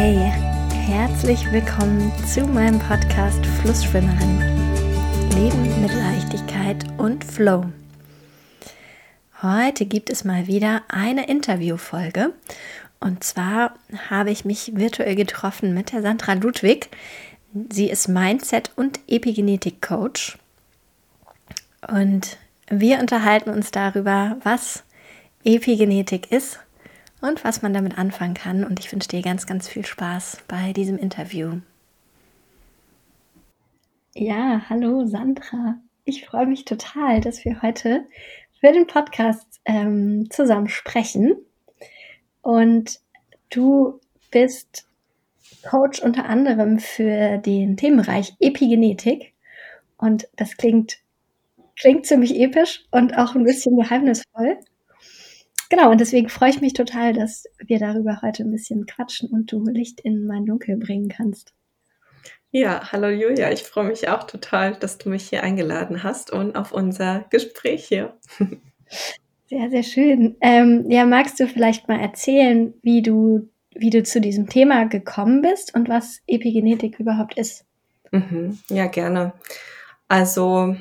Hey, herzlich willkommen zu meinem Podcast Flussschwimmerin. Leben mit Leichtigkeit und Flow. Heute gibt es mal wieder eine Interviewfolge. Und zwar habe ich mich virtuell getroffen mit der Sandra Ludwig. Sie ist Mindset- und Epigenetik-Coach. Und wir unterhalten uns darüber, was Epigenetik ist und was man damit anfangen kann. Und ich wünsche dir ganz, ganz viel Spaß bei diesem Interview. Ja, hallo Sandra. Ich freue mich total, dass wir heute für den Podcast ähm, zusammen sprechen. Und du bist Coach unter anderem für den Themenbereich Epigenetik. Und das klingt, klingt ziemlich episch und auch ein bisschen geheimnisvoll. Genau, und deswegen freue ich mich total, dass wir darüber heute ein bisschen quatschen und du Licht in mein Dunkel bringen kannst. Ja, hallo Julia, ich freue mich auch total, dass du mich hier eingeladen hast und auf unser Gespräch hier. Sehr, sehr schön. Ähm, ja, magst du vielleicht mal erzählen, wie du, wie du zu diesem Thema gekommen bist und was Epigenetik überhaupt ist? Mhm, ja, gerne. Also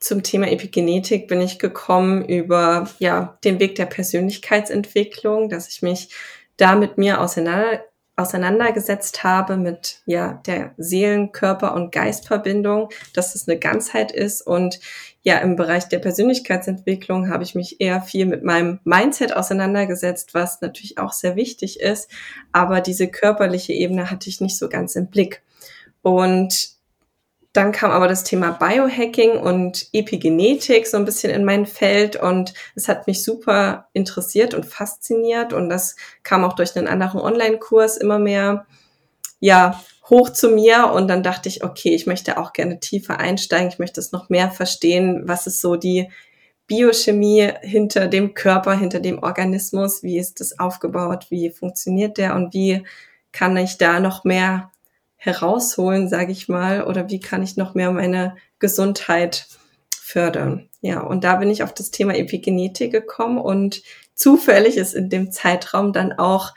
zum Thema Epigenetik bin ich gekommen über ja, den Weg der Persönlichkeitsentwicklung, dass ich mich da mit mir auseinander, auseinandergesetzt habe mit ja, der Seelen-, Körper- und Geistverbindung, dass es eine Ganzheit ist. Und ja, im Bereich der Persönlichkeitsentwicklung habe ich mich eher viel mit meinem Mindset auseinandergesetzt, was natürlich auch sehr wichtig ist. Aber diese körperliche Ebene hatte ich nicht so ganz im Blick. Und dann kam aber das Thema Biohacking und Epigenetik so ein bisschen in mein Feld und es hat mich super interessiert und fasziniert und das kam auch durch einen anderen Online-Kurs immer mehr, ja, hoch zu mir und dann dachte ich, okay, ich möchte auch gerne tiefer einsteigen, ich möchte es noch mehr verstehen, was ist so die Biochemie hinter dem Körper, hinter dem Organismus, wie ist das aufgebaut, wie funktioniert der und wie kann ich da noch mehr herausholen, sage ich mal, oder wie kann ich noch mehr meine Gesundheit fördern. Ja, und da bin ich auf das Thema Epigenetik gekommen und zufällig ist in dem Zeitraum dann auch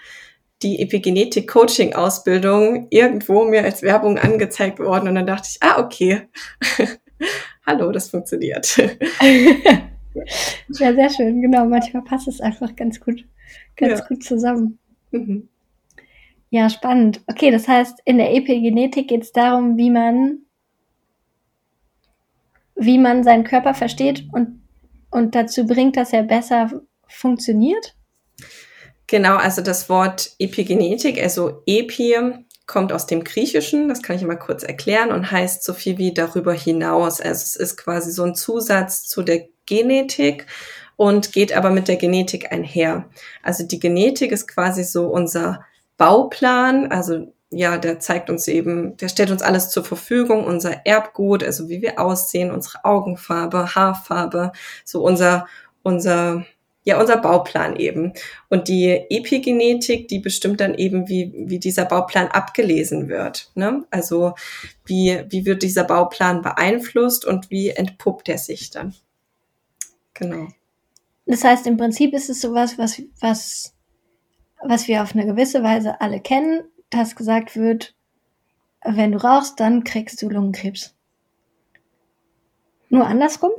die Epigenetik-Coaching-Ausbildung irgendwo mir als Werbung angezeigt worden und dann dachte ich, ah, okay, hallo, das funktioniert. ja, sehr schön, genau. Manchmal passt es einfach ganz gut, ganz ja. gut zusammen. Mhm. Ja, spannend. Okay, das heißt, in der Epigenetik geht es darum, wie man, wie man seinen Körper versteht und, und dazu bringt, dass er besser funktioniert? Genau, also das Wort Epigenetik, also Epi, kommt aus dem Griechischen, das kann ich mal kurz erklären und heißt so viel wie darüber hinaus. Also es ist quasi so ein Zusatz zu der Genetik und geht aber mit der Genetik einher. Also die Genetik ist quasi so unser Bauplan, also ja, der zeigt uns eben, der stellt uns alles zur Verfügung, unser Erbgut, also wie wir aussehen, unsere Augenfarbe, Haarfarbe, so unser, unser, ja, unser Bauplan eben. Und die Epigenetik, die bestimmt dann eben, wie, wie dieser Bauplan abgelesen wird. Ne? Also wie, wie wird dieser Bauplan beeinflusst und wie entpuppt er sich dann? Genau. Das heißt, im Prinzip ist es sowas, was, was was wir auf eine gewisse Weise alle kennen, dass gesagt wird, wenn du rauchst, dann kriegst du Lungenkrebs. Nur andersrum?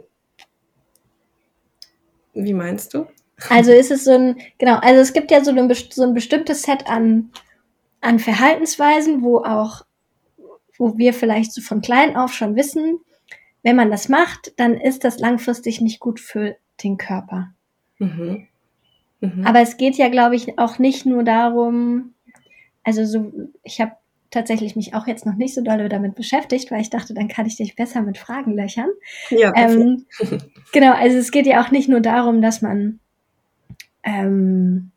Wie meinst du? Also ist es so ein, genau, also es gibt ja so ein, so ein bestimmtes Set an, an Verhaltensweisen, wo auch, wo wir vielleicht so von klein auf schon wissen, wenn man das macht, dann ist das langfristig nicht gut für den Körper. Mhm. Mhm. Aber es geht ja, glaube ich, auch nicht nur darum, also so, ich habe tatsächlich mich auch jetzt noch nicht so doll damit beschäftigt, weil ich dachte, dann kann ich dich besser mit Fragen löchern. Ja, ähm, genau, also es geht ja auch nicht nur darum, dass man ähm,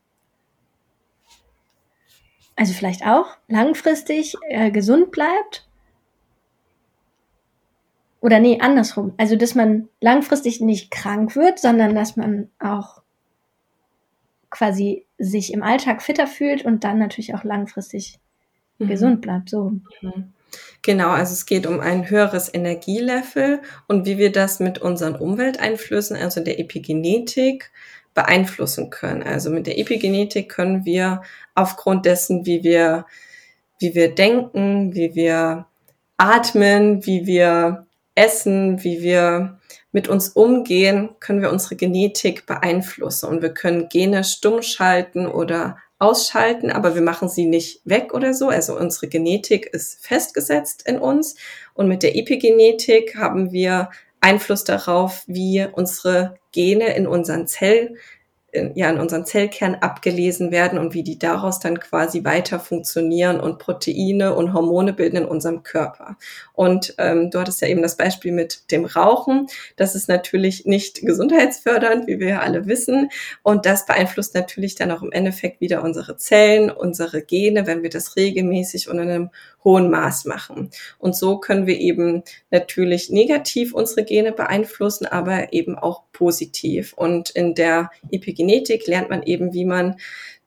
also vielleicht auch langfristig äh, gesund bleibt. Oder nee, andersrum. Also, dass man langfristig nicht krank wird, sondern dass man auch quasi sich im Alltag fitter fühlt und dann natürlich auch langfristig mhm. gesund bleibt. So. Mhm. Genau, also es geht um ein höheres Energielevel und wie wir das mit unseren Umwelteinflüssen, also der Epigenetik, beeinflussen können. Also mit der Epigenetik können wir aufgrund dessen, wie wir, wie wir denken, wie wir atmen, wie wir essen, wie wir mit uns umgehen, können wir unsere Genetik beeinflussen und wir können Gene stumm schalten oder ausschalten, aber wir machen sie nicht weg oder so. Also unsere Genetik ist festgesetzt in uns und mit der Epigenetik haben wir Einfluss darauf, wie unsere Gene in unseren Zell, in, ja, in unseren Zellkern abgelesen werden und wie die daraus dann quasi weiter funktionieren und Proteine und Hormone bilden in unserem Körper. Und ähm, du hattest ja eben das Beispiel mit dem Rauchen. Das ist natürlich nicht gesundheitsfördernd, wie wir ja alle wissen. Und das beeinflusst natürlich dann auch im Endeffekt wieder unsere Zellen, unsere Gene, wenn wir das regelmäßig und in einem hohen Maß machen. Und so können wir eben natürlich negativ unsere Gene beeinflussen, aber eben auch positiv. Und in der Epigenetik lernt man eben, wie man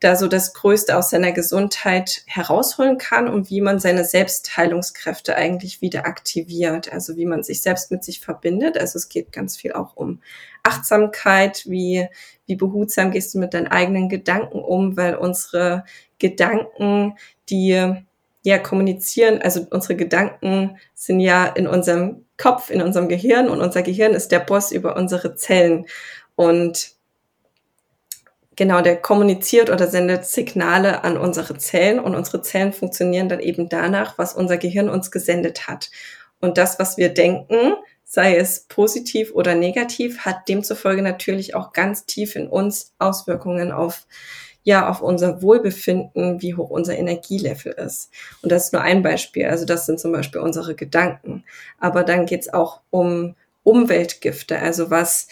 da so das Größte aus seiner Gesundheit herausholen kann und wie man seine Selbstheilungskräfte eigentlich wieder aktiviert. Also wie man sich selbst mit sich verbindet. Also es geht ganz viel auch um Achtsamkeit, wie, wie behutsam gehst du mit deinen eigenen Gedanken um, weil unsere Gedanken, die ja kommunizieren, also unsere Gedanken sind ja in unserem Kopf, in unserem Gehirn und unser Gehirn ist der Boss über unsere Zellen und genau, der kommuniziert oder sendet Signale an unsere Zellen und unsere Zellen funktionieren dann eben danach, was unser Gehirn uns gesendet hat. Und das, was wir denken, sei es positiv oder negativ, hat demzufolge natürlich auch ganz tief in uns Auswirkungen auf ja auf unser Wohlbefinden, wie hoch unser Energielevel ist. Und das ist nur ein Beispiel. Also das sind zum Beispiel unsere Gedanken. Aber dann geht's auch um Umweltgifte, also was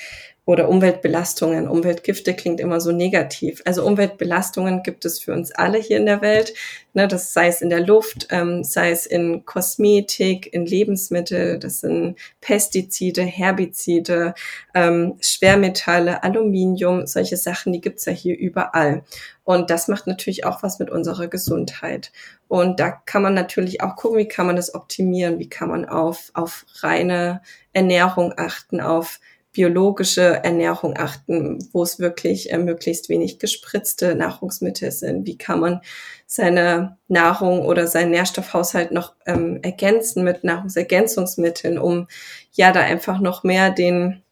oder Umweltbelastungen. Umweltgifte klingt immer so negativ. Also Umweltbelastungen gibt es für uns alle hier in der Welt. Ne, das sei es in der Luft, ähm, sei es in Kosmetik, in Lebensmittel, das sind Pestizide, Herbizide, ähm, Schwermetalle, Aluminium, solche Sachen, die gibt's ja hier überall. Und das macht natürlich auch was mit unserer Gesundheit. Und da kann man natürlich auch gucken, wie kann man das optimieren, wie kann man auf, auf reine Ernährung achten, auf biologische Ernährung achten, wo es wirklich äh, möglichst wenig gespritzte Nahrungsmittel sind. Wie kann man seine Nahrung oder seinen Nährstoffhaushalt noch ähm, ergänzen mit Nahrungsergänzungsmitteln, um ja da einfach noch mehr den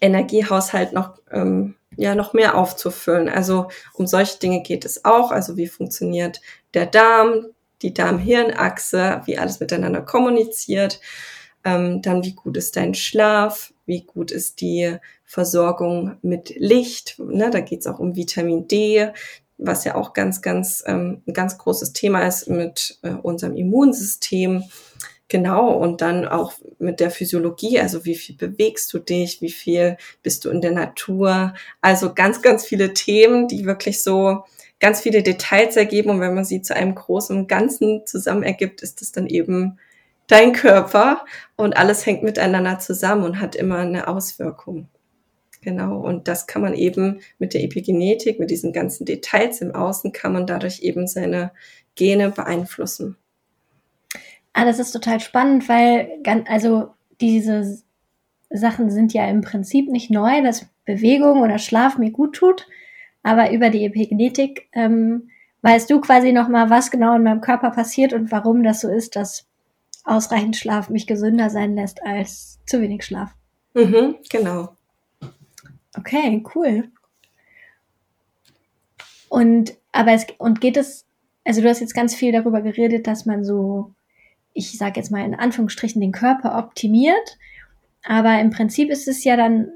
Energiehaushalt noch ähm, ja noch mehr aufzufüllen. Also um solche Dinge geht es auch. Also wie funktioniert der Darm, die Darm-Hirn-Achse, wie alles miteinander kommuniziert. Ähm, dann wie gut ist dein Schlaf, wie gut ist die Versorgung mit Licht. Ne? Da geht es auch um Vitamin D, was ja auch ganz, ganz ähm, ein ganz großes Thema ist mit äh, unserem Immunsystem. Genau, und dann auch mit der Physiologie, also wie viel bewegst du dich, wie viel bist du in der Natur. Also ganz, ganz viele Themen, die wirklich so ganz viele Details ergeben. Und wenn man sie zu einem großen Ganzen zusammen ergibt, ist es dann eben dein Körper und alles hängt miteinander zusammen und hat immer eine Auswirkung. Genau, und das kann man eben mit der Epigenetik, mit diesen ganzen Details im Außen, kann man dadurch eben seine Gene beeinflussen. Ah, das ist total spannend, weil also diese Sachen sind ja im Prinzip nicht neu, dass Bewegung oder Schlaf mir gut tut, aber über die Epigenetik ähm, weißt du quasi nochmal, was genau in meinem Körper passiert und warum das so ist, dass ausreichend Schlaf mich gesünder sein lässt als zu wenig Schlaf. Mhm, genau. Okay, cool. Und aber es und geht es, also du hast jetzt ganz viel darüber geredet, dass man so, ich sage jetzt mal in Anführungsstrichen, den Körper optimiert. Aber im Prinzip ist es ja dann,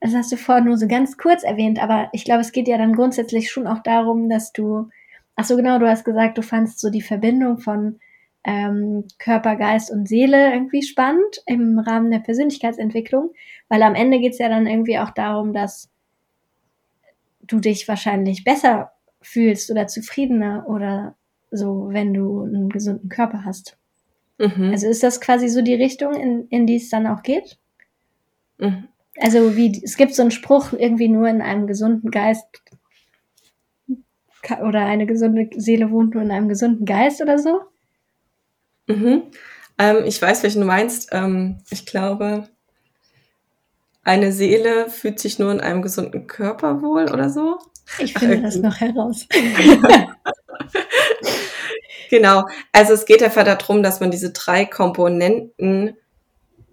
das hast du vorhin nur so ganz kurz erwähnt, aber ich glaube, es geht ja dann grundsätzlich schon auch darum, dass du, ach so genau, du hast gesagt, du fandst so die Verbindung von ähm, Körper, Geist und Seele irgendwie spannend im Rahmen der Persönlichkeitsentwicklung, weil am Ende geht's ja dann irgendwie auch darum, dass du dich wahrscheinlich besser fühlst oder zufriedener oder so, wenn du einen gesunden Körper hast. Mhm. Also ist das quasi so die Richtung, in, in die es dann auch geht? Mhm. Also wie es gibt so einen Spruch, irgendwie nur in einem gesunden Geist oder eine gesunde Seele wohnt nur in einem gesunden Geist oder so. Mhm. Ähm, ich weiß, welchen du meinst. Ähm, ich glaube, eine Seele fühlt sich nur in einem gesunden Körper wohl oder so. Ich finde das noch heraus. genau. Also es geht einfach darum, dass man diese drei Komponenten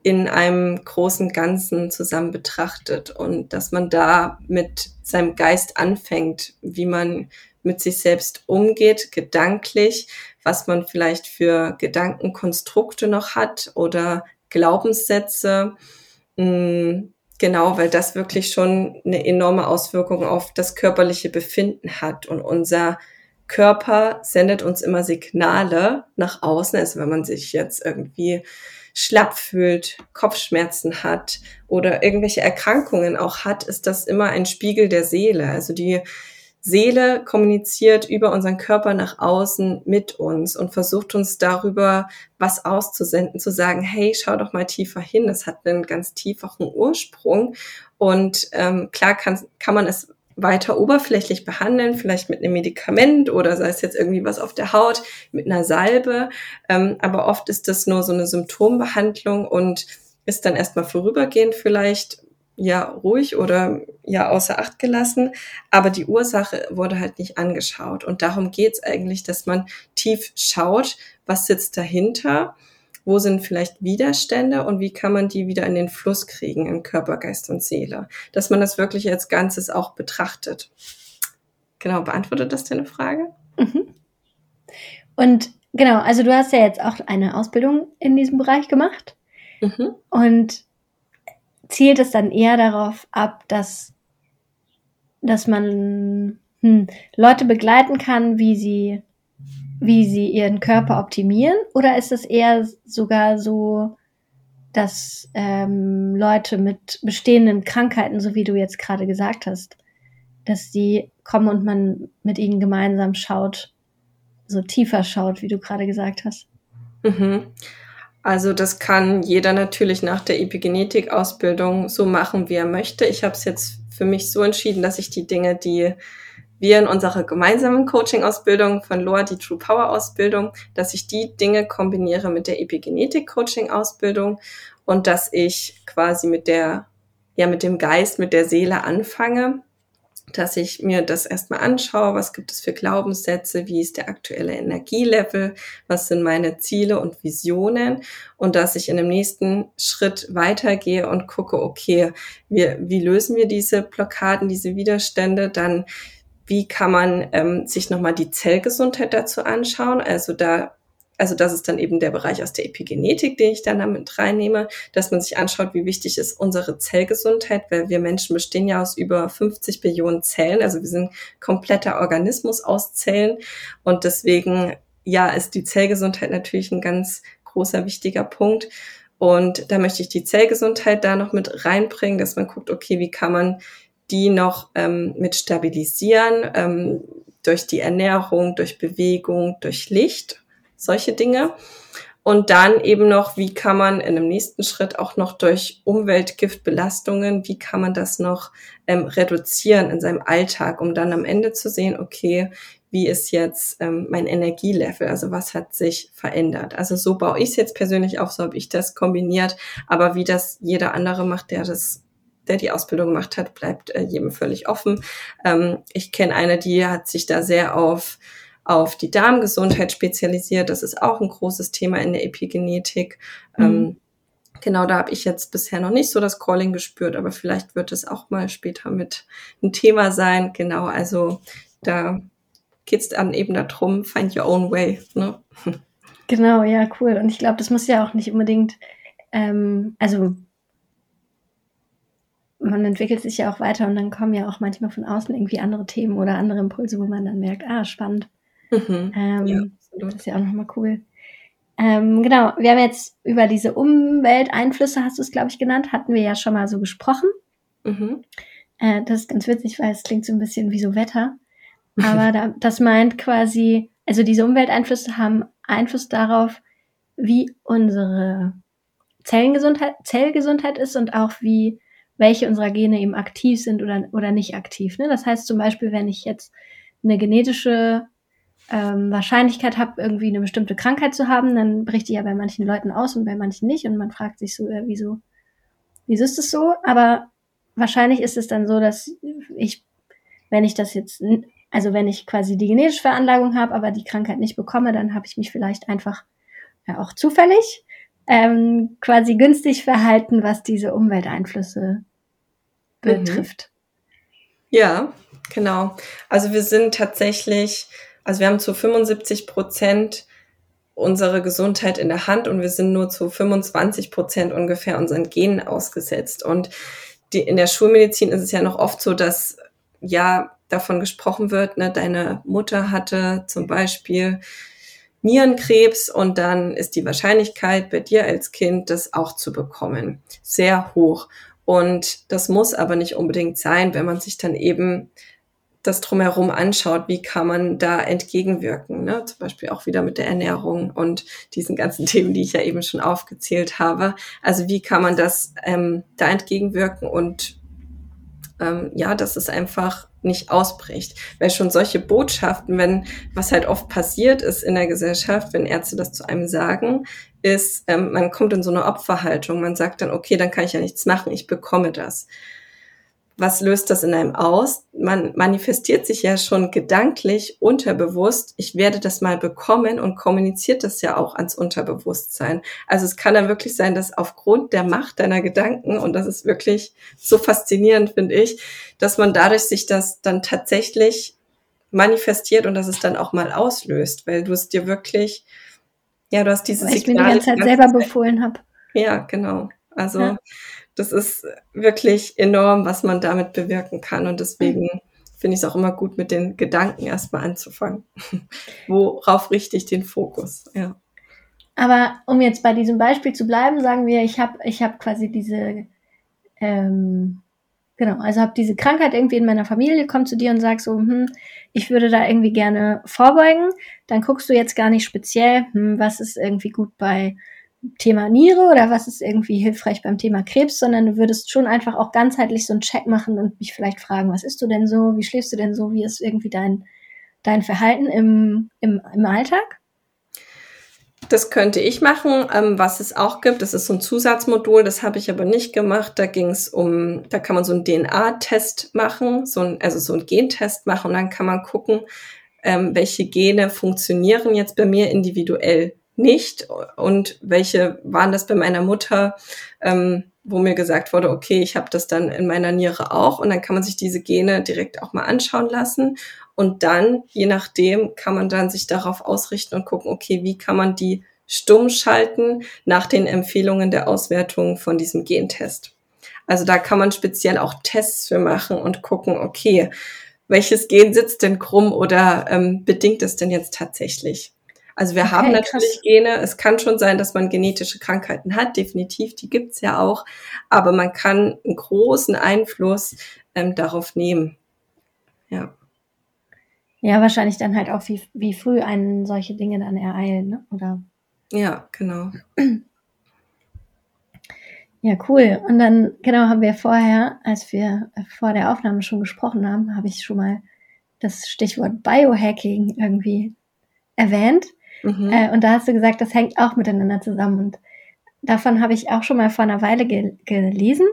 in einem großen Ganzen zusammen betrachtet und dass man da mit seinem Geist anfängt, wie man mit sich selbst umgeht, gedanklich, was man vielleicht für Gedankenkonstrukte noch hat oder Glaubenssätze. Mm, genau, weil das wirklich schon eine enorme Auswirkung auf das körperliche Befinden hat und unser Körper sendet uns immer Signale nach außen. Also wenn man sich jetzt irgendwie schlapp fühlt, Kopfschmerzen hat oder irgendwelche Erkrankungen auch hat, ist das immer ein Spiegel der Seele. Also die Seele kommuniziert über unseren Körper nach außen mit uns und versucht uns darüber was auszusenden, zu sagen, hey, schau doch mal tiefer hin, das hat einen ganz tiefen Ursprung. Und ähm, klar kann, kann man es weiter oberflächlich behandeln, vielleicht mit einem Medikament oder sei es jetzt irgendwie was auf der Haut, mit einer Salbe. Ähm, aber oft ist das nur so eine Symptombehandlung und ist dann erstmal vorübergehend vielleicht ja ruhig oder ja außer Acht gelassen, aber die Ursache wurde halt nicht angeschaut. Und darum geht's eigentlich, dass man tief schaut, was sitzt dahinter wo sind vielleicht Widerstände und wie kann man die wieder in den Fluss kriegen in Körper, Geist und Seele. Dass man das wirklich als Ganzes auch betrachtet. Genau, beantwortet das deine Frage? Mhm. Und genau, also du hast ja jetzt auch eine Ausbildung in diesem Bereich gemacht. Mhm. Und zielt es dann eher darauf ab, dass, dass man hm, Leute begleiten kann, wie sie wie sie ihren Körper optimieren? Oder ist es eher sogar so, dass ähm, Leute mit bestehenden Krankheiten, so wie du jetzt gerade gesagt hast, dass die kommen und man mit ihnen gemeinsam schaut, so tiefer schaut, wie du gerade gesagt hast? Mhm. Also das kann jeder natürlich nach der Epigenetik-Ausbildung so machen, wie er möchte. Ich habe es jetzt für mich so entschieden, dass ich die Dinge, die wir in unserer gemeinsamen Coaching-Ausbildung von Loa, die True Power-Ausbildung, dass ich die Dinge kombiniere mit der Epigenetik-Coaching-Ausbildung und dass ich quasi mit der, ja, mit dem Geist, mit der Seele anfange, dass ich mir das erstmal anschaue, was gibt es für Glaubenssätze, wie ist der aktuelle Energielevel, was sind meine Ziele und Visionen und dass ich in dem nächsten Schritt weitergehe und gucke, okay, wir, wie lösen wir diese Blockaden, diese Widerstände, dann wie kann man ähm, sich nochmal die Zellgesundheit dazu anschauen? Also da, also das ist dann eben der Bereich aus der Epigenetik, den ich dann damit reinnehme, dass man sich anschaut, wie wichtig ist unsere Zellgesundheit, weil wir Menschen bestehen ja aus über 50 Billionen Zellen, also wir sind kompletter Organismus aus Zellen. Und deswegen ja ist die Zellgesundheit natürlich ein ganz großer wichtiger Punkt. Und da möchte ich die Zellgesundheit da noch mit reinbringen, dass man guckt, okay, wie kann man die noch ähm, mit stabilisieren ähm, durch die Ernährung, durch Bewegung, durch Licht, solche Dinge. Und dann eben noch, wie kann man in einem nächsten Schritt auch noch durch Umweltgiftbelastungen, wie kann man das noch ähm, reduzieren in seinem Alltag, um dann am Ende zu sehen, okay, wie ist jetzt ähm, mein Energielevel, also was hat sich verändert. Also so baue ich es jetzt persönlich auf, so habe ich das kombiniert, aber wie das jeder andere macht, der das der die Ausbildung gemacht hat, bleibt äh, jedem völlig offen. Ähm, ich kenne eine, die hat sich da sehr auf auf die Darmgesundheit spezialisiert. Das ist auch ein großes Thema in der Epigenetik. Mhm. Ähm, genau, da habe ich jetzt bisher noch nicht so das Calling gespürt, aber vielleicht wird es auch mal später mit ein Thema sein. Genau, also da geht es dann eben darum, find your own way. Ne? Genau, ja, cool. Und ich glaube, das muss ja auch nicht unbedingt, ähm, also man entwickelt sich ja auch weiter und dann kommen ja auch manchmal von außen irgendwie andere Themen oder andere Impulse, wo man dann merkt, ah, spannend. Mhm. Ähm, ja, das ist ja auch nochmal cool. Ähm, genau, wir haben jetzt über diese Umwelteinflüsse, hast du es, glaube ich, genannt, hatten wir ja schon mal so gesprochen. Mhm. Äh, das ist ganz witzig, weil es klingt so ein bisschen wie so Wetter. Aber da, das meint quasi, also diese Umwelteinflüsse haben Einfluss darauf, wie unsere Zellengesundheit, Zellgesundheit ist und auch wie welche unserer Gene eben aktiv sind oder, oder nicht aktiv. Ne? Das heißt zum Beispiel, wenn ich jetzt eine genetische ähm, Wahrscheinlichkeit habe, irgendwie eine bestimmte Krankheit zu haben, dann bricht die ja bei manchen Leuten aus und bei manchen nicht. Und man fragt sich so, äh, wieso, wieso ist es so? Aber wahrscheinlich ist es dann so, dass ich, wenn ich das jetzt, also wenn ich quasi die genetische Veranlagung habe, aber die Krankheit nicht bekomme, dann habe ich mich vielleicht einfach ja, auch zufällig ähm, quasi günstig verhalten, was diese Umwelteinflüsse mhm. betrifft. Ja, genau. Also wir sind tatsächlich, also wir haben zu 75 Prozent unsere Gesundheit in der Hand und wir sind nur zu 25 Prozent ungefähr unseren Genen ausgesetzt. Und die, in der Schulmedizin ist es ja noch oft so, dass ja davon gesprochen wird, ne, deine Mutter hatte zum Beispiel Nierenkrebs und dann ist die Wahrscheinlichkeit bei dir als Kind, das auch zu bekommen, sehr hoch. Und das muss aber nicht unbedingt sein, wenn man sich dann eben das drumherum anschaut, wie kann man da entgegenwirken, ne? zum Beispiel auch wieder mit der Ernährung und diesen ganzen Themen, die ich ja eben schon aufgezählt habe. Also wie kann man das ähm, da entgegenwirken und ähm, ja, dass es einfach nicht ausbricht. Weil schon solche Botschaften, wenn, was halt oft passiert ist in der Gesellschaft, wenn Ärzte das zu einem sagen, ist, ähm, man kommt in so eine Opferhaltung. Man sagt dann, okay, dann kann ich ja nichts machen, ich bekomme das was löst das in einem aus? Man manifestiert sich ja schon gedanklich unterbewusst, ich werde das mal bekommen und kommuniziert das ja auch ans Unterbewusstsein. Also es kann dann wirklich sein, dass aufgrund der Macht deiner Gedanken, und das ist wirklich so faszinierend, finde ich, dass man dadurch sich das dann tatsächlich manifestiert und dass es dann auch mal auslöst, weil du es dir wirklich, ja, du hast dieses Weil ich Signal mir die ganze Zeit selber befohlen habe. Ja, genau. Also ja das ist wirklich enorm, was man damit bewirken kann. Und deswegen finde ich es auch immer gut, mit den Gedanken erstmal anzufangen. Worauf richte ich den Fokus? Ja. Aber um jetzt bei diesem Beispiel zu bleiben, sagen wir, ich habe ich hab quasi diese, ähm, genau, also habe diese Krankheit irgendwie in meiner Familie, komm zu dir und sag so, hm, ich würde da irgendwie gerne vorbeugen. Dann guckst du jetzt gar nicht speziell, hm, was ist irgendwie gut bei Thema Niere oder was ist irgendwie hilfreich beim Thema Krebs, sondern du würdest schon einfach auch ganzheitlich so einen Check machen und mich vielleicht fragen, was isst du denn so, wie schläfst du denn so, wie ist irgendwie dein, dein Verhalten im, im, im Alltag? Das könnte ich machen. Ähm, was es auch gibt, das ist so ein Zusatzmodul, das habe ich aber nicht gemacht. Da ging es um, da kann man so einen DNA-Test machen, so ein, also so einen Gentest machen und dann kann man gucken, ähm, welche Gene funktionieren jetzt bei mir individuell nicht und welche waren das bei meiner Mutter, ähm, wo mir gesagt wurde, okay, ich habe das dann in meiner Niere auch und dann kann man sich diese Gene direkt auch mal anschauen lassen und dann, je nachdem, kann man dann sich darauf ausrichten und gucken, okay, wie kann man die stumm schalten nach den Empfehlungen der Auswertung von diesem Gentest. Also da kann man speziell auch Tests für machen und gucken, okay, welches Gen sitzt denn krumm oder ähm, bedingt es denn jetzt tatsächlich? Also wir okay, haben natürlich krass. Gene. Es kann schon sein, dass man genetische Krankheiten hat, definitiv, die gibt's ja auch. Aber man kann einen großen Einfluss ähm, darauf nehmen. Ja. Ja, wahrscheinlich dann halt auch, wie, wie früh einen solche Dinge dann ereilen, ne? oder? Ja, genau. Ja, cool. Und dann, genau, haben wir vorher, als wir vor der Aufnahme schon gesprochen haben, habe ich schon mal das Stichwort Biohacking irgendwie erwähnt. Mhm. Äh, und da hast du gesagt, das hängt auch miteinander zusammen. Und davon habe ich auch schon mal vor einer Weile ge gelesen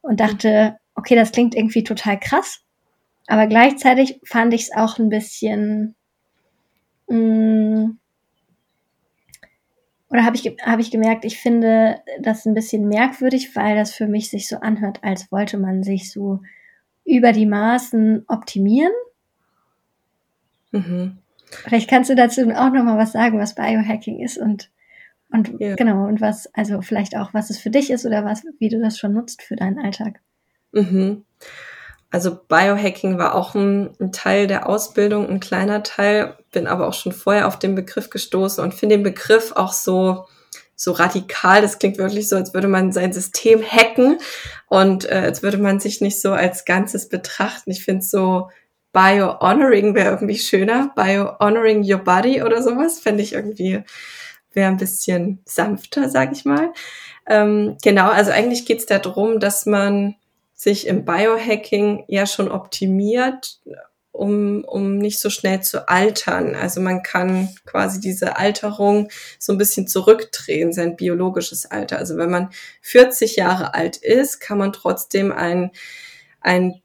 und dachte, okay, das klingt irgendwie total krass. Aber gleichzeitig fand ich es auch ein bisschen, mh, mm, oder habe ich, hab ich gemerkt, ich finde das ein bisschen merkwürdig, weil das für mich sich so anhört, als wollte man sich so über die Maßen optimieren. Mhm. Vielleicht kannst du dazu auch noch mal was sagen, was Biohacking ist und und ja. genau und was also vielleicht auch was es für dich ist oder was wie du das schon nutzt für deinen Alltag. Mhm. Also Biohacking war auch ein, ein, Teil der Ausbildung, ein kleiner Teil, bin aber auch schon vorher auf den Begriff gestoßen und finde den Begriff auch so so radikal. Das klingt wirklich so, als würde man sein System hacken und äh, als würde man sich nicht so als Ganzes betrachten. Ich finde es so Bio-Honoring wäre irgendwie schöner. Bio-Honoring Your Body oder sowas fände ich irgendwie, wäre ein bisschen sanfter, sag ich mal. Ähm, genau, also eigentlich geht es darum, dass man sich im Biohacking ja schon optimiert um, um nicht so schnell zu altern. Also man kann quasi diese Alterung so ein bisschen zurückdrehen, sein biologisches Alter. Also wenn man 40 Jahre alt ist, kann man trotzdem ein, ein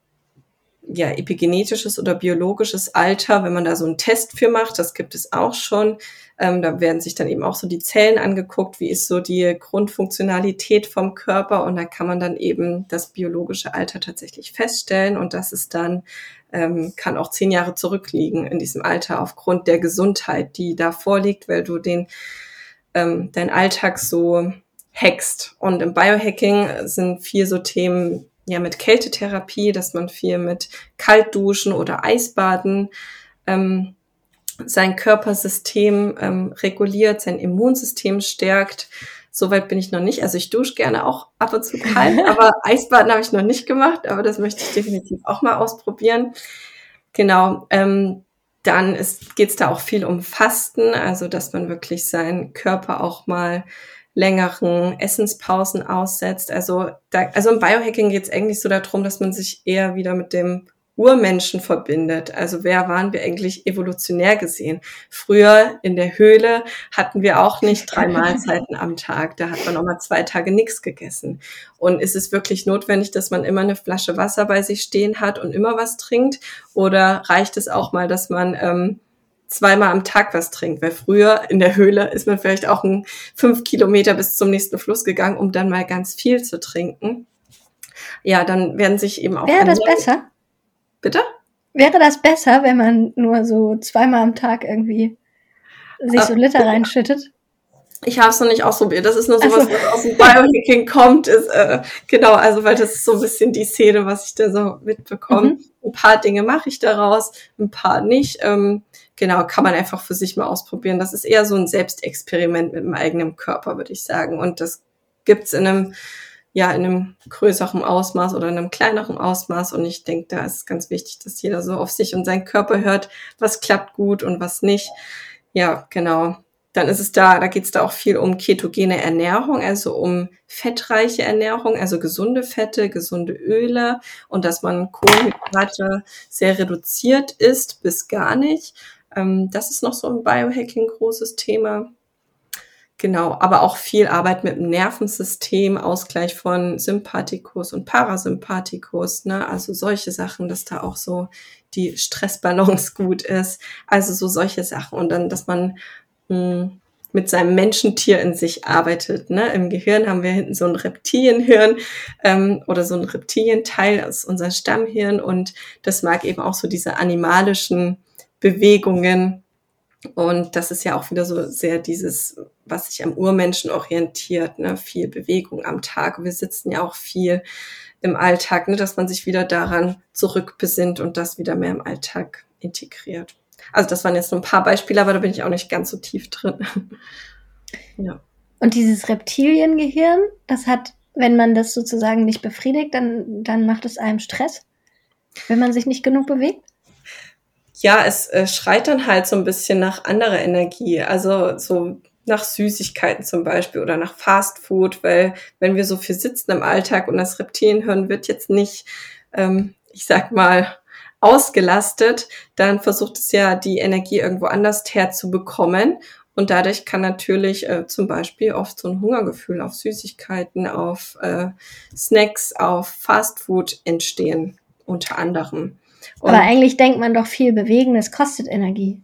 ja, epigenetisches oder biologisches Alter, wenn man da so einen Test für macht, das gibt es auch schon. Ähm, da werden sich dann eben auch so die Zellen angeguckt, wie ist so die Grundfunktionalität vom Körper und da kann man dann eben das biologische Alter tatsächlich feststellen und das ist dann, ähm, kann auch zehn Jahre zurückliegen in diesem Alter aufgrund der Gesundheit, die da vorliegt, weil du den, ähm, dein Alltag so hackst. Und im Biohacking sind viel so Themen ja mit Kältetherapie, dass man viel mit Kaltduschen oder Eisbaden ähm, sein Körpersystem ähm, reguliert, sein Immunsystem stärkt. Soweit bin ich noch nicht. Also ich dusche gerne auch ab und zu kalt, aber Eisbaden habe ich noch nicht gemacht, aber das möchte ich definitiv auch mal ausprobieren. Genau. Ähm, dann geht es da auch viel um Fasten, also dass man wirklich seinen Körper auch mal längeren Essenspausen aussetzt. Also, da, also im Biohacking geht es eigentlich so darum, dass man sich eher wieder mit dem Urmenschen verbindet. Also wer waren wir eigentlich evolutionär gesehen? Früher in der Höhle hatten wir auch nicht drei Mahlzeiten am Tag. Da hat man auch mal zwei Tage nichts gegessen. Und ist es wirklich notwendig, dass man immer eine Flasche Wasser bei sich stehen hat und immer was trinkt? Oder reicht es auch mal, dass man ähm, zweimal am Tag was trinkt. Weil früher in der Höhle ist man vielleicht auch ein fünf Kilometer bis zum nächsten Fluss gegangen, um dann mal ganz viel zu trinken. Ja, dann werden sich eben auch. Wäre das besser? Bitte? Wäre das besser, wenn man nur so zweimal am Tag irgendwie sich so Liter äh, reinschüttet? Ich habe es noch nicht ausprobiert. Das ist nur sowas, also. was aus dem Biohacking kommt. Ist, äh, genau, also weil das ist so ein bisschen die Szene, was ich da so mitbekomme. Mhm. Ein paar Dinge mache ich daraus, ein paar nicht. Ähm, genau, kann man einfach für sich mal ausprobieren. Das ist eher so ein Selbstexperiment mit dem eigenen Körper, würde ich sagen. Und das gibt's in einem, ja, in einem größeren Ausmaß oder in einem kleineren Ausmaß. Und ich denke, da ist ganz wichtig, dass jeder so auf sich und seinen Körper hört, was klappt gut und was nicht. Ja, genau. Dann ist es da, da geht es da auch viel um ketogene Ernährung, also um fettreiche Ernährung, also gesunde Fette, gesunde Öle und dass man Kohlenhydrate sehr reduziert isst bis gar nicht. Ähm, das ist noch so ein Biohacking großes Thema. Genau, aber auch viel Arbeit mit dem Nervensystem, Ausgleich von Sympathikus und Parasympathikus, ne? Also solche Sachen, dass da auch so die Stressbalance gut ist. Also so solche Sachen. Und dann, dass man mit seinem Menschentier in sich arbeitet. Ne? Im Gehirn haben wir hinten so ein Reptilienhirn ähm, oder so ein Reptilienteil aus unserem Stammhirn und das mag eben auch so diese animalischen Bewegungen. Und das ist ja auch wieder so sehr dieses, was sich am Urmenschen orientiert, ne? viel Bewegung am Tag. Wir sitzen ja auch viel im Alltag, ne? dass man sich wieder daran zurückbesinnt und das wieder mehr im Alltag integriert. Also das waren jetzt so ein paar Beispiele, aber da bin ich auch nicht ganz so tief drin. ja. Und dieses Reptiliengehirn, das hat, wenn man das sozusagen nicht befriedigt, dann, dann macht es einem Stress, wenn man sich nicht genug bewegt? Ja, es äh, schreit dann halt so ein bisschen nach anderer Energie. Also so nach Süßigkeiten zum Beispiel oder nach Fast Food, weil wenn wir so viel sitzen im Alltag und das Reptilienhirn wird jetzt nicht, ähm, ich sag mal, ausgelastet, dann versucht es ja die Energie irgendwo anders herzubekommen. Und dadurch kann natürlich äh, zum Beispiel oft so ein Hungergefühl auf Süßigkeiten, auf äh, Snacks, auf Fastfood entstehen, unter anderem. Und Aber eigentlich denkt man doch viel bewegen, es kostet Energie.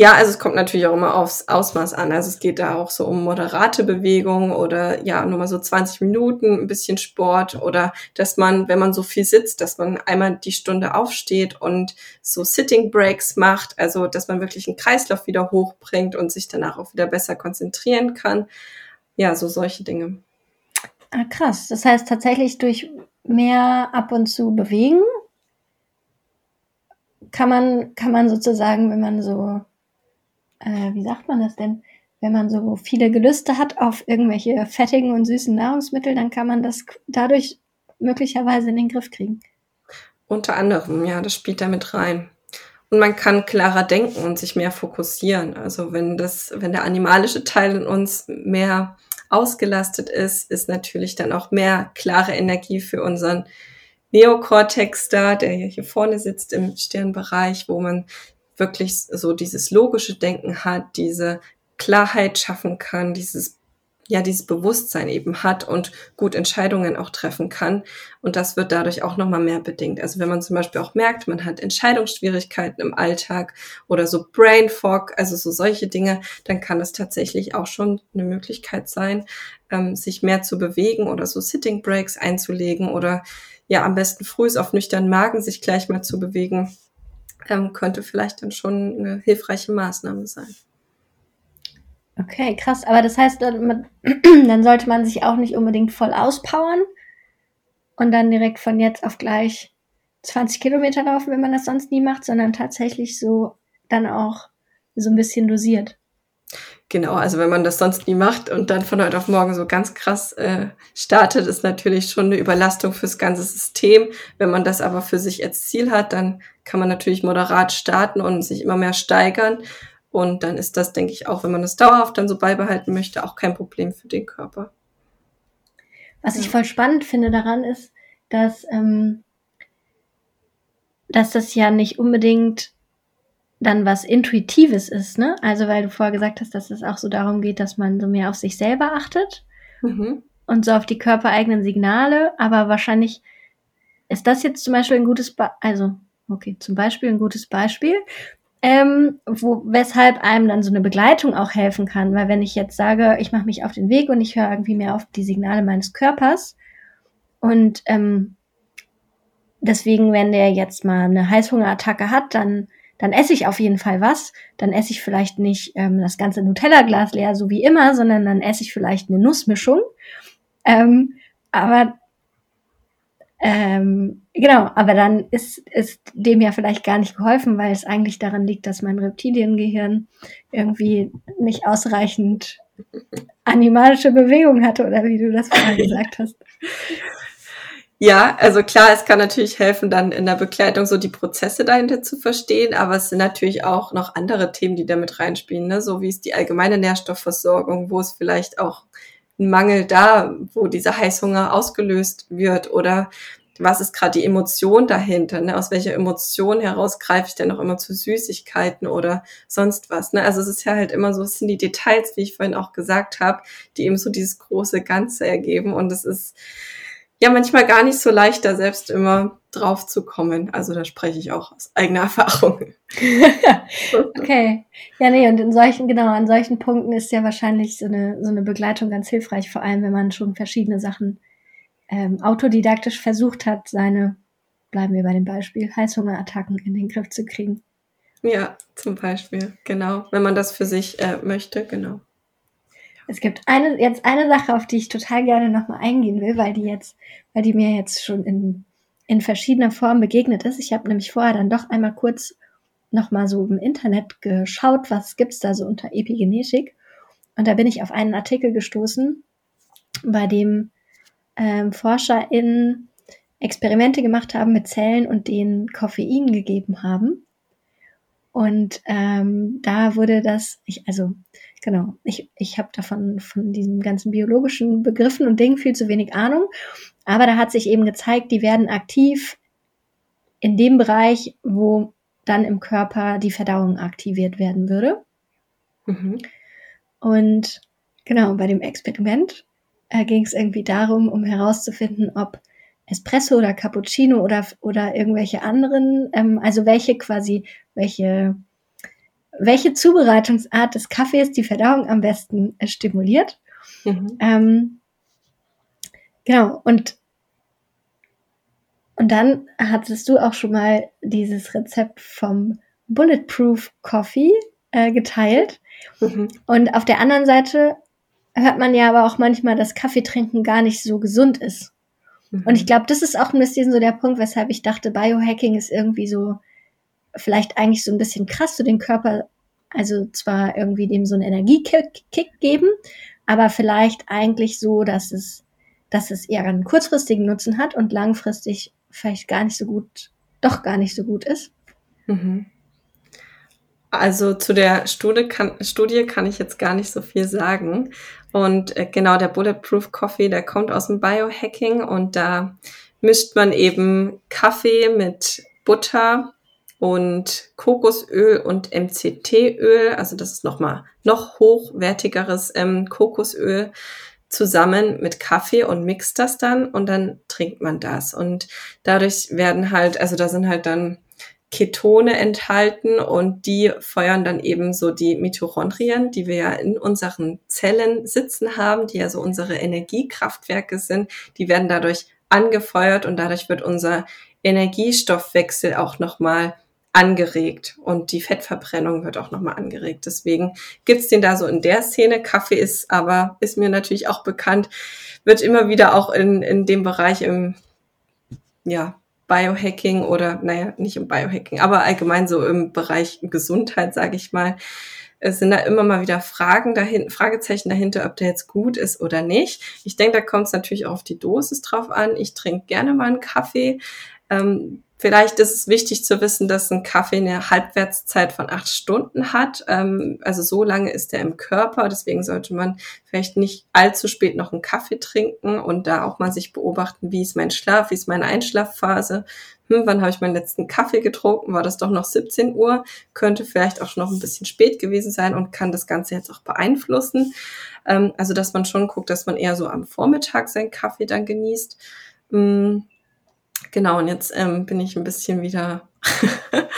Ja, also es kommt natürlich auch immer aufs Ausmaß an. Also es geht da auch so um moderate Bewegung oder ja, nur mal so 20 Minuten, ein bisschen Sport oder dass man, wenn man so viel sitzt, dass man einmal die Stunde aufsteht und so Sitting Breaks macht, also dass man wirklich einen Kreislauf wieder hochbringt und sich danach auch wieder besser konzentrieren kann. Ja, so solche Dinge. Ah, krass. Das heißt tatsächlich durch mehr ab und zu bewegen kann man, kann man sozusagen, wenn man so äh, wie sagt man das denn? Wenn man so viele Gelüste hat auf irgendwelche fettigen und süßen Nahrungsmittel, dann kann man das dadurch möglicherweise in den Griff kriegen. Unter anderem, ja, das spielt damit rein. Und man kann klarer denken und sich mehr fokussieren. Also wenn das, wenn der animalische Teil in uns mehr ausgelastet ist, ist natürlich dann auch mehr klare Energie für unseren Neokortex da, der hier vorne sitzt im Stirnbereich, wo man wirklich so dieses logische Denken hat, diese Klarheit schaffen kann, dieses ja dieses Bewusstsein eben hat und gut Entscheidungen auch treffen kann. Und das wird dadurch auch nochmal mehr bedingt. Also wenn man zum Beispiel auch merkt, man hat Entscheidungsschwierigkeiten im Alltag oder so Brain Fog, also so solche Dinge, dann kann das tatsächlich auch schon eine Möglichkeit sein, ähm, sich mehr zu bewegen oder so Sitting Breaks einzulegen oder ja am besten früh auf nüchternen Magen sich gleich mal zu bewegen, ähm, könnte vielleicht dann schon eine hilfreiche Maßnahme sein. Okay, krass. Aber das heißt, dann sollte man sich auch nicht unbedingt voll auspowern und dann direkt von jetzt auf gleich 20 Kilometer laufen, wenn man das sonst nie macht, sondern tatsächlich so dann auch so ein bisschen dosiert. Genau, also wenn man das sonst nie macht und dann von heute auf morgen so ganz krass äh, startet, ist natürlich schon eine Überlastung fürs ganze System. Wenn man das aber für sich als Ziel hat, dann kann man natürlich moderat starten und sich immer mehr steigern. Und dann ist das, denke ich, auch, wenn man das dauerhaft dann so beibehalten möchte, auch kein Problem für den Körper. Was ich voll spannend finde daran ist, dass, ähm, dass das ja nicht unbedingt dann was Intuitives ist, ne? Also weil du vorher gesagt hast, dass es auch so darum geht, dass man so mehr auf sich selber achtet mhm. und so auf die körpereigenen Signale, aber wahrscheinlich ist das jetzt zum Beispiel ein gutes, Be also okay, zum Beispiel ein gutes Beispiel, ähm, wo, weshalb einem dann so eine Begleitung auch helfen kann. Weil wenn ich jetzt sage, ich mache mich auf den Weg und ich höre irgendwie mehr auf die Signale meines Körpers und ähm, deswegen, wenn der jetzt mal eine Heißhungerattacke hat, dann dann esse ich auf jeden Fall was. Dann esse ich vielleicht nicht ähm, das ganze Nutella-Glas leer, so wie immer, sondern dann esse ich vielleicht eine Nussmischung. Ähm, aber ähm, genau, aber dann ist, ist dem ja vielleicht gar nicht geholfen, weil es eigentlich daran liegt, dass mein Reptiliengehirn irgendwie nicht ausreichend animalische Bewegung hatte, oder wie du das vorher gesagt hast. Ja, also klar, es kann natürlich helfen, dann in der Begleitung so die Prozesse dahinter zu verstehen, aber es sind natürlich auch noch andere Themen, die damit reinspielen, ne? so wie es die allgemeine Nährstoffversorgung, wo es vielleicht auch ein Mangel da, wo dieser Heißhunger ausgelöst wird oder was ist gerade die Emotion dahinter? Ne? Aus welcher Emotion heraus greife ich denn noch immer zu Süßigkeiten oder sonst was? Ne? Also es ist ja halt immer so, es sind die Details, wie ich vorhin auch gesagt habe, die eben so dieses große Ganze ergeben. Und es ist ja manchmal gar nicht so leicht, da selbst immer drauf zu kommen. Also da spreche ich auch aus eigener Erfahrung. okay. Ja, nee, und in solchen, genau, an solchen Punkten ist ja wahrscheinlich so eine, so eine Begleitung ganz hilfreich, vor allem wenn man schon verschiedene Sachen ähm, autodidaktisch versucht hat, seine, bleiben wir bei dem Beispiel, Heißhungerattacken in den Griff zu kriegen. Ja, zum Beispiel, genau. Wenn man das für sich äh, möchte, genau. Es gibt eine, jetzt eine Sache, auf die ich total gerne nochmal eingehen will, weil die jetzt, weil die mir jetzt schon in, in verschiedener Form begegnet ist. Ich habe nämlich vorher dann doch einmal kurz nochmal so im Internet geschaut, was gibt's da so unter Epigenetik. Und da bin ich auf einen Artikel gestoßen, bei dem ähm, ForscherInnen Experimente gemacht haben mit Zellen und denen Koffein gegeben haben. Und ähm, da wurde das, ich, also genau, ich, ich habe davon von diesen ganzen biologischen Begriffen und Dingen viel zu wenig Ahnung. Aber da hat sich eben gezeigt, die werden aktiv in dem Bereich, wo dann im Körper die Verdauung aktiviert werden würde. Mhm. Und genau, bei dem Experiment äh, ging es irgendwie darum, um herauszufinden, ob Espresso oder Cappuccino oder, oder irgendwelche anderen, ähm, also welche quasi, welche, welche Zubereitungsart des Kaffees die Verdauung am besten äh, stimuliert. Mhm. Ähm, genau, und, und dann hattest du auch schon mal dieses Rezept vom Bulletproof Coffee äh, geteilt. Mhm. Und auf der anderen Seite hört man ja aber auch manchmal, dass Kaffeetrinken gar nicht so gesund ist. Mhm. Und ich glaube, das ist auch ein bisschen so der Punkt, weshalb ich dachte, Biohacking ist irgendwie so, vielleicht eigentlich so ein bisschen krass zu den Körper, also zwar irgendwie dem so einen Energiekick geben, aber vielleicht eigentlich so, dass es, dass es eher einen kurzfristigen Nutzen hat und langfristig vielleicht gar nicht so gut, doch gar nicht so gut ist. Mhm. Also zu der Studie kann, Studie kann ich jetzt gar nicht so viel sagen. Und äh, genau, der Bulletproof Coffee, der kommt aus dem Biohacking und da mischt man eben Kaffee mit Butter und Kokosöl und MCT-Öl, also das ist nochmal noch hochwertigeres ähm, Kokosöl, zusammen mit Kaffee und mixt das dann und dann trinkt man das. Und dadurch werden halt, also da sind halt dann Ketone enthalten und die feuern dann eben so die Mitochondrien, die wir ja in unseren Zellen sitzen haben, die ja so unsere Energiekraftwerke sind, die werden dadurch angefeuert und dadurch wird unser Energiestoffwechsel auch nochmal angeregt und die Fettverbrennung wird auch nochmal angeregt. Deswegen gibt's den da so in der Szene. Kaffee ist aber, ist mir natürlich auch bekannt, wird immer wieder auch in, in dem Bereich im, ja, Biohacking oder, naja, nicht im Biohacking, aber allgemein so im Bereich Gesundheit, sage ich mal, es sind da immer mal wieder Fragen dahin, Fragezeichen dahinter, ob der jetzt gut ist oder nicht. Ich denke, da kommt es natürlich auch auf die Dosis drauf an. Ich trinke gerne mal einen Kaffee. Ähm, Vielleicht ist es wichtig zu wissen, dass ein Kaffee eine Halbwertszeit von acht Stunden hat. Ähm, also so lange ist er im Körper. Deswegen sollte man vielleicht nicht allzu spät noch einen Kaffee trinken und da auch mal sich beobachten, wie ist mein Schlaf, wie ist meine Einschlafphase. Hm, wann habe ich meinen letzten Kaffee getrunken? War das doch noch 17 Uhr? Könnte vielleicht auch noch ein bisschen spät gewesen sein und kann das Ganze jetzt auch beeinflussen. Ähm, also dass man schon guckt, dass man eher so am Vormittag seinen Kaffee dann genießt. Hm, Genau, und jetzt ähm, bin ich ein bisschen wieder.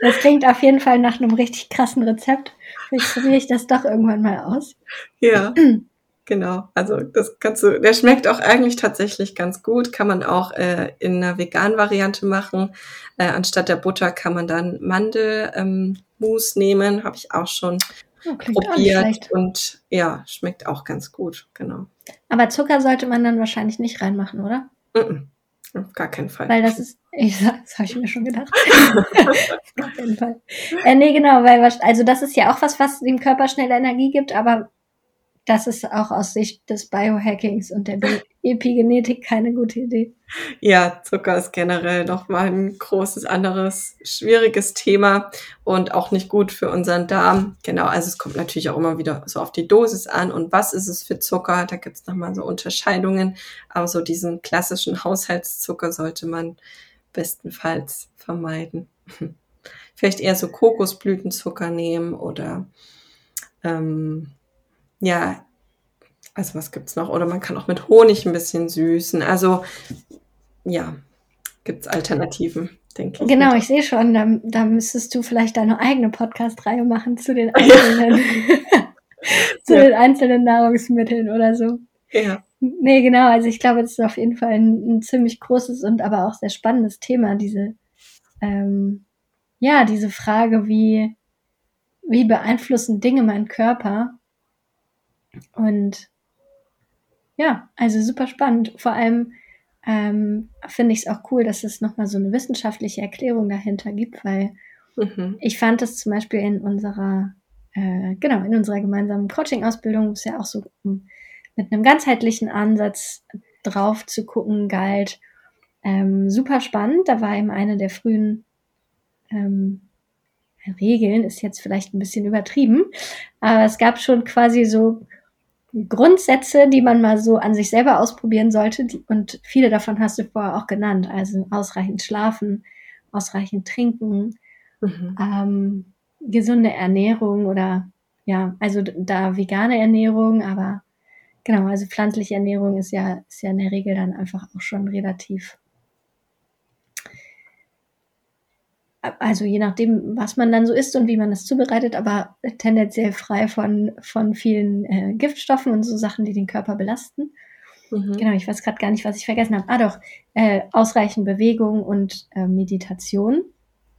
Das klingt auf jeden Fall nach einem richtig krassen Rezept. Vielleicht probiere ich das doch irgendwann mal aus. Ja. Genau, also das kannst du, der schmeckt auch eigentlich tatsächlich ganz gut, kann man auch äh, in einer veganen Variante machen. Äh, anstatt der Butter kann man dann Mandelmus ähm, nehmen, habe ich auch schon oh, probiert und ja, schmeckt auch ganz gut, genau. Aber Zucker sollte man dann wahrscheinlich nicht reinmachen, oder? Auf gar keinen Fall. Weil das ist, ich, das habe ich mir schon gedacht. Auf gar keinen Fall. Äh, nee, genau, weil also das ist ja auch was, was dem Körper schnell Energie gibt, aber das ist auch aus Sicht des Biohackings und der Epigenetik keine gute Idee. Ja, Zucker ist generell nochmal ein großes, anderes, schwieriges Thema und auch nicht gut für unseren Darm. Genau, also es kommt natürlich auch immer wieder so auf die Dosis an und was ist es für Zucker. Da gibt es nochmal so Unterscheidungen. Aber so diesen klassischen Haushaltszucker sollte man bestenfalls vermeiden. Vielleicht eher so Kokosblütenzucker nehmen oder ähm, ja, also was gibt's noch? Oder man kann auch mit Honig ein bisschen süßen. Also ja, gibt's Alternativen, denke ich. Genau, ich sehe schon, da, da müsstest du vielleicht deine eigene Podcast-Reihe machen zu den einzelnen, zu ja. den einzelnen Nahrungsmitteln oder so. Ja. Nee, genau, also ich glaube, das ist auf jeden Fall ein, ein ziemlich großes und aber auch sehr spannendes Thema, diese, ähm, ja, diese Frage, wie, wie beeinflussen Dinge meinen Körper und ja, also super spannend. Vor allem ähm, finde ich es auch cool, dass es nochmal so eine wissenschaftliche Erklärung dahinter gibt, weil mhm. ich fand es zum Beispiel in unserer, äh, genau, in unserer gemeinsamen Coaching-Ausbildung, wo es ja auch so um, mit einem ganzheitlichen Ansatz drauf zu gucken galt, ähm, super spannend. Da war eben eine der frühen ähm, Regeln, ist jetzt vielleicht ein bisschen übertrieben, aber es gab schon quasi so Grundsätze, die man mal so an sich selber ausprobieren sollte. Die, und viele davon hast du vorher auch genannt. Also ausreichend schlafen, ausreichend trinken, mhm. ähm, gesunde Ernährung oder ja, also da vegane Ernährung, aber genau, also pflanzliche Ernährung ist ja, ist ja in der Regel dann einfach auch schon relativ also je nachdem, was man dann so isst und wie man das zubereitet, aber tendenziell frei von, von vielen äh, Giftstoffen und so Sachen, die den Körper belasten. Mhm. Genau, ich weiß gerade gar nicht, was ich vergessen habe. Ah doch, äh, ausreichend Bewegung und äh, Meditation.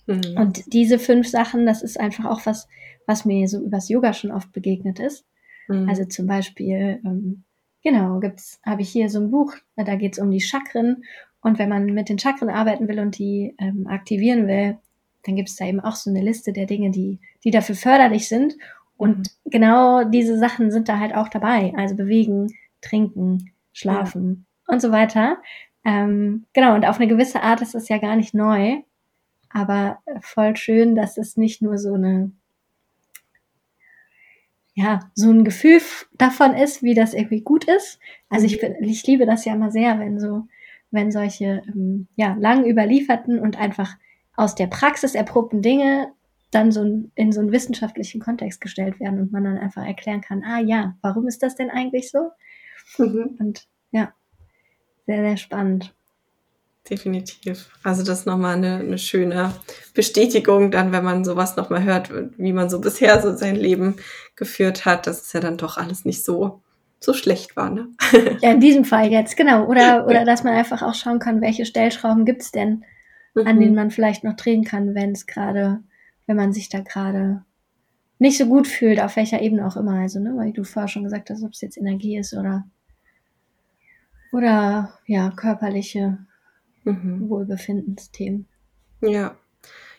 Mhm. Und diese fünf Sachen, das ist einfach auch was, was mir so übers Yoga schon oft begegnet ist. Mhm. Also zum Beispiel, ähm, genau, gibt's, habe ich hier so ein Buch, da geht es um die Chakren. Und wenn man mit den Chakren arbeiten will und die ähm, aktivieren will, dann gibt es da eben auch so eine Liste der Dinge, die, die dafür förderlich sind. Und mhm. genau diese Sachen sind da halt auch dabei. Also bewegen, trinken, schlafen ja. und so weiter. Ähm, genau, und auf eine gewisse Art ist es ja gar nicht neu, aber voll schön, dass es nicht nur so eine ja, so ein Gefühl davon ist, wie das irgendwie gut ist. Also ich, mhm. ich liebe das ja immer sehr, wenn so, wenn solche, ähm, ja, lang überlieferten und einfach aus der Praxis erprobten Dinge dann so in so einen wissenschaftlichen Kontext gestellt werden und man dann einfach erklären kann, ah ja, warum ist das denn eigentlich so? Mhm. Und ja, sehr, sehr spannend. Definitiv. Also das ist nochmal eine, eine schöne Bestätigung dann, wenn man sowas nochmal hört, wie man so bisher so sein Leben geführt hat, dass es ja dann doch alles nicht so, so schlecht war. Ne? Ja, in diesem Fall jetzt, genau. Oder, oder dass man einfach auch schauen kann, welche Stellschrauben gibt's denn, mhm. an denen man vielleicht noch drehen kann, wenn es gerade, wenn man sich da gerade nicht so gut fühlt, auf welcher Ebene auch immer. Also, ne, weil du vorher schon gesagt hast, ob es jetzt Energie ist oder oder ja, körperliche mhm. Wohlbefindensthemen. Ja.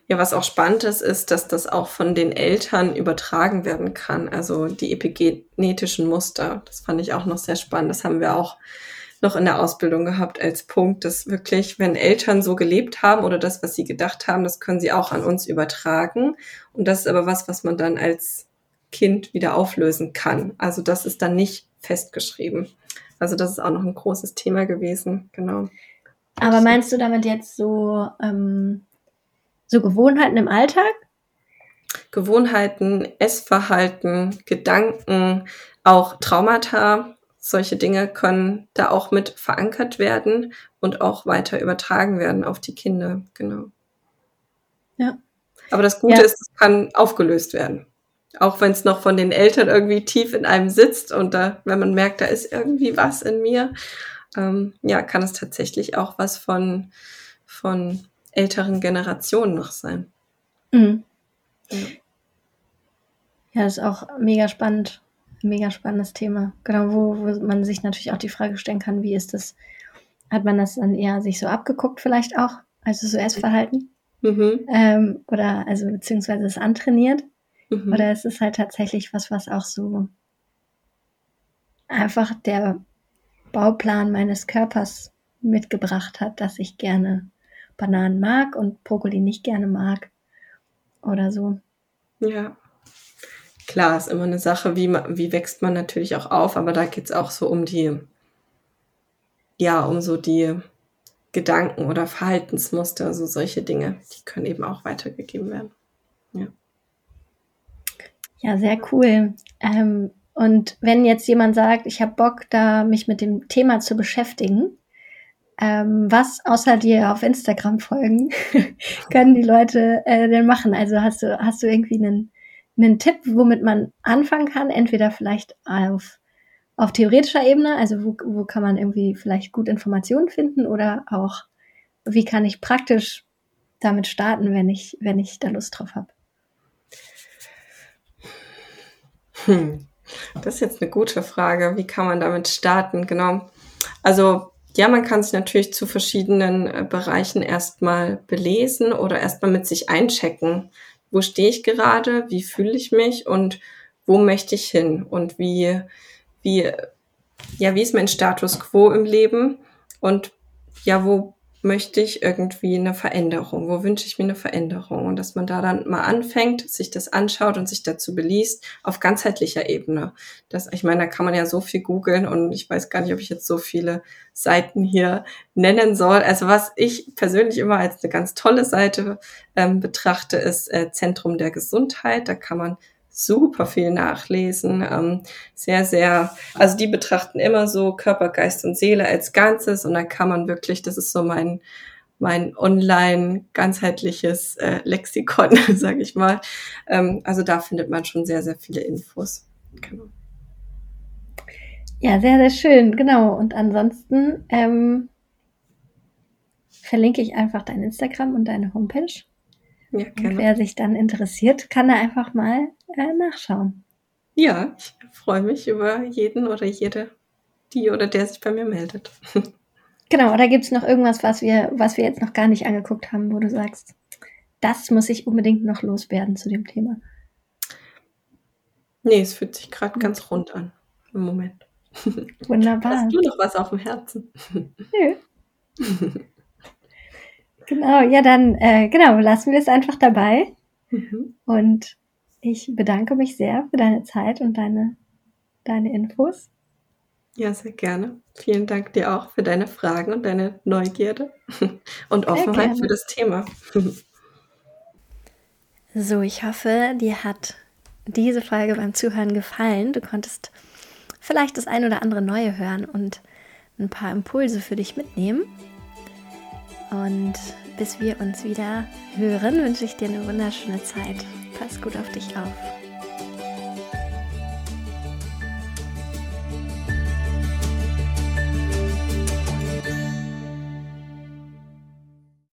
Ja, was auch spannend ist, ist, dass das auch von den Eltern übertragen werden kann. Also die epigenetischen Muster. Das fand ich auch noch sehr spannend. Das haben wir auch noch in der Ausbildung gehabt als Punkt, dass wirklich, wenn Eltern so gelebt haben oder das, was sie gedacht haben, das können sie auch an uns übertragen. Und das ist aber was, was man dann als Kind wieder auflösen kann. Also das ist dann nicht festgeschrieben. Also das ist auch noch ein großes Thema gewesen, genau. Aber meinst du damit jetzt so, ähm, so Gewohnheiten im Alltag? Gewohnheiten, Essverhalten, Gedanken, auch Traumata, solche Dinge können da auch mit verankert werden und auch weiter übertragen werden auf die Kinder, genau. Ja. Aber das Gute ja. ist, es kann aufgelöst werden. Auch wenn es noch von den Eltern irgendwie tief in einem sitzt und da, wenn man merkt, da ist irgendwie was in mir, ähm, ja, kann es tatsächlich auch was von, von älteren Generationen noch sein. Mhm. Ja. ja, das ist auch mega spannend, mega spannendes Thema. Genau, wo, wo man sich natürlich auch die Frage stellen kann, wie ist das, hat man das dann eher sich so abgeguckt vielleicht auch, also so Essverhalten? Mhm. Ähm, oder also beziehungsweise es antrainiert. Mhm. Oder es ist halt tatsächlich was, was auch so einfach der Bauplan meines Körpers mitgebracht hat, dass ich gerne Bananen mag und Brokkoli nicht gerne mag oder so. Ja. Klar, ist immer eine Sache, wie, wie wächst man natürlich auch auf, aber da geht es auch so um die, ja, um so die Gedanken oder Verhaltensmuster, so solche Dinge, die können eben auch weitergegeben werden. Ja. Ja, sehr cool. Ähm, und wenn jetzt jemand sagt, ich habe Bock, da mich mit dem Thema zu beschäftigen, ähm, was außer dir auf Instagram folgen, können die Leute äh, denn machen? Also hast du, hast du irgendwie einen, einen Tipp, womit man anfangen kann? Entweder vielleicht auf, auf theoretischer Ebene, also wo, wo kann man irgendwie vielleicht gut Informationen finden oder auch, wie kann ich praktisch damit starten, wenn ich, wenn ich da Lust drauf habe? Hm. Das ist jetzt eine gute Frage. Wie kann man damit starten? Genau. Also ja, man kann sich natürlich zu verschiedenen äh, Bereichen erstmal belesen oder erstmal mit sich einchecken. Wo stehe ich gerade? Wie fühle ich mich? Und wo möchte ich hin? Und wie, wie, ja, wie ist mein Status quo im Leben? Und ja, wo möchte ich irgendwie eine Veränderung? Wo wünsche ich mir eine Veränderung? Und dass man da dann mal anfängt, sich das anschaut und sich dazu beliest auf ganzheitlicher Ebene. Das, ich meine, da kann man ja so viel googeln und ich weiß gar nicht, ob ich jetzt so viele Seiten hier nennen soll. Also was ich persönlich immer als eine ganz tolle Seite ähm, betrachte, ist äh, Zentrum der Gesundheit. Da kann man super viel nachlesen. Ähm, sehr, sehr, also die betrachten immer so Körper, Geist und Seele als Ganzes und dann kann man wirklich, das ist so mein, mein online ganzheitliches äh, Lexikon, sage ich mal. Ähm, also da findet man schon sehr, sehr viele Infos. Genau. Ja, sehr, sehr schön, genau. Und ansonsten ähm, verlinke ich einfach dein Instagram und deine Homepage. Ja, Und wer sich dann interessiert, kann da einfach mal äh, nachschauen. Ja, ich freue mich über jeden oder jede, die oder der sich bei mir meldet. Genau, oder gibt es noch irgendwas, was wir, was wir jetzt noch gar nicht angeguckt haben, wo du sagst, das muss ich unbedingt noch loswerden zu dem Thema? Nee, es fühlt sich gerade ganz rund an im Moment. Wunderbar. Hast du noch was auf dem Herzen? Nö. Genau, ja, dann, äh, genau, lassen wir es einfach dabei. Mhm. Und Ich bedanke mich sehr für deine Zeit und deine, deine Infos. Ja, sehr gerne. Vielen Dank dir auch für deine Fragen und deine Neugierde und Offenheit für das Thema. So, ich hoffe, dir hat diese Folge beim Zuhören gefallen. Du konntest vielleicht das ein oder andere Neue hören und ein paar Impulse für dich mitnehmen. Und bis wir uns wieder hören, wünsche ich dir eine wunderschöne Zeit. Pass gut auf dich auf.